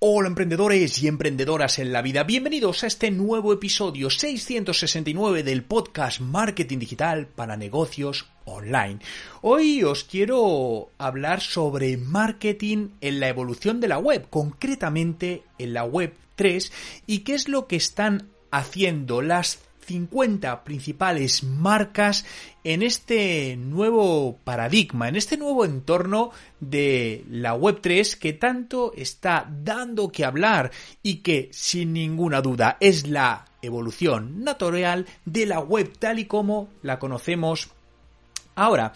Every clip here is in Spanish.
Hola emprendedores y emprendedoras en la vida, bienvenidos a este nuevo episodio 669 del podcast Marketing Digital para Negocios Online. Hoy os quiero hablar sobre marketing en la evolución de la web, concretamente en la web 3 y qué es lo que están haciendo las 50 principales marcas en este nuevo paradigma, en este nuevo entorno de la Web3 que tanto está dando que hablar y que sin ninguna duda es la evolución natural de la web tal y como la conocemos ahora.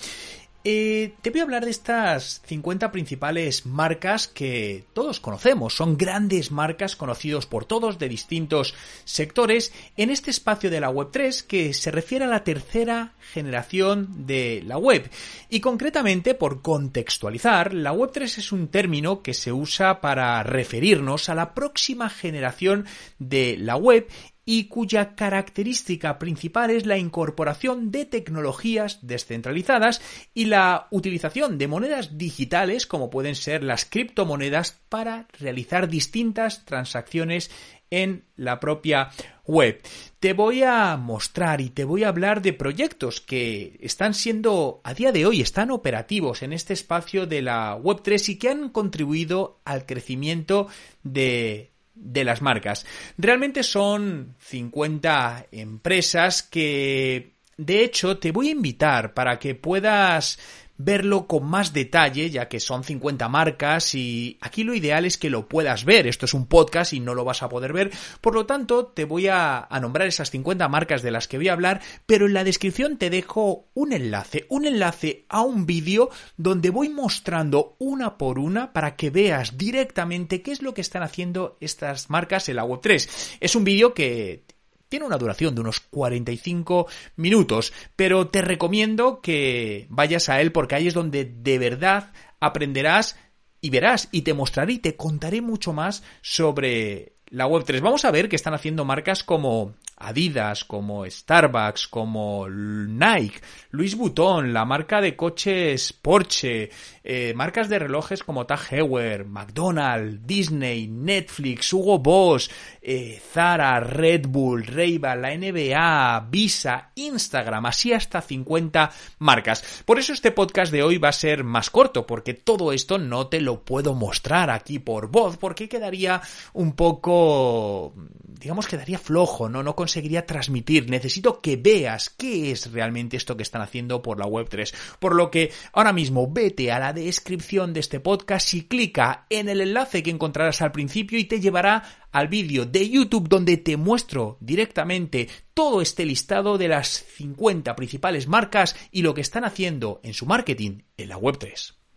Eh, te voy a hablar de estas 50 principales marcas que todos conocemos. Son grandes marcas conocidos por todos de distintos sectores en este espacio de la Web3 que se refiere a la tercera generación de la web. Y concretamente, por contextualizar, la Web3 es un término que se usa para referirnos a la próxima generación de la web y cuya característica principal es la incorporación de tecnologías descentralizadas y la utilización de monedas digitales como pueden ser las criptomonedas para realizar distintas transacciones en la propia web. Te voy a mostrar y te voy a hablar de proyectos que están siendo a día de hoy están operativos en este espacio de la web 3 y que han contribuido al crecimiento de de las marcas. Realmente son 50 empresas que, de hecho, te voy a invitar para que puedas verlo con más detalle, ya que son 50 marcas y aquí lo ideal es que lo puedas ver. Esto es un podcast y no lo vas a poder ver. Por lo tanto, te voy a, nombrar esas 50 marcas de las que voy a hablar, pero en la descripción te dejo un enlace, un enlace a un vídeo donde voy mostrando una por una para que veas directamente qué es lo que están haciendo estas marcas en la Web3. Es un vídeo que tiene una duración de unos 45 minutos, pero te recomiendo que vayas a él porque ahí es donde de verdad aprenderás y verás y te mostraré y te contaré mucho más sobre la Web3. Vamos a ver qué están haciendo marcas como Adidas, como Starbucks, como Nike, Louis Vuitton, la marca de coches Porsche, eh, marcas de relojes como Tag Heuer, McDonald's, Disney, Netflix, Hugo Boss, eh, Zara, Red Bull, ray la NBA, Visa, Instagram, así hasta 50 marcas. Por eso este podcast de hoy va a ser más corto, porque todo esto no te lo puedo mostrar aquí por voz, porque quedaría un poco, digamos, quedaría flojo, ¿no? No conseguiría transmitir. Necesito que veas qué es realmente esto que están haciendo por la Web3. Por lo que ahora mismo vete a la descripción de este podcast y clica en el enlace que encontrarás al principio y te llevará al vídeo de YouTube donde te muestro directamente todo este listado de las 50 principales marcas y lo que están haciendo en su marketing en la Web3.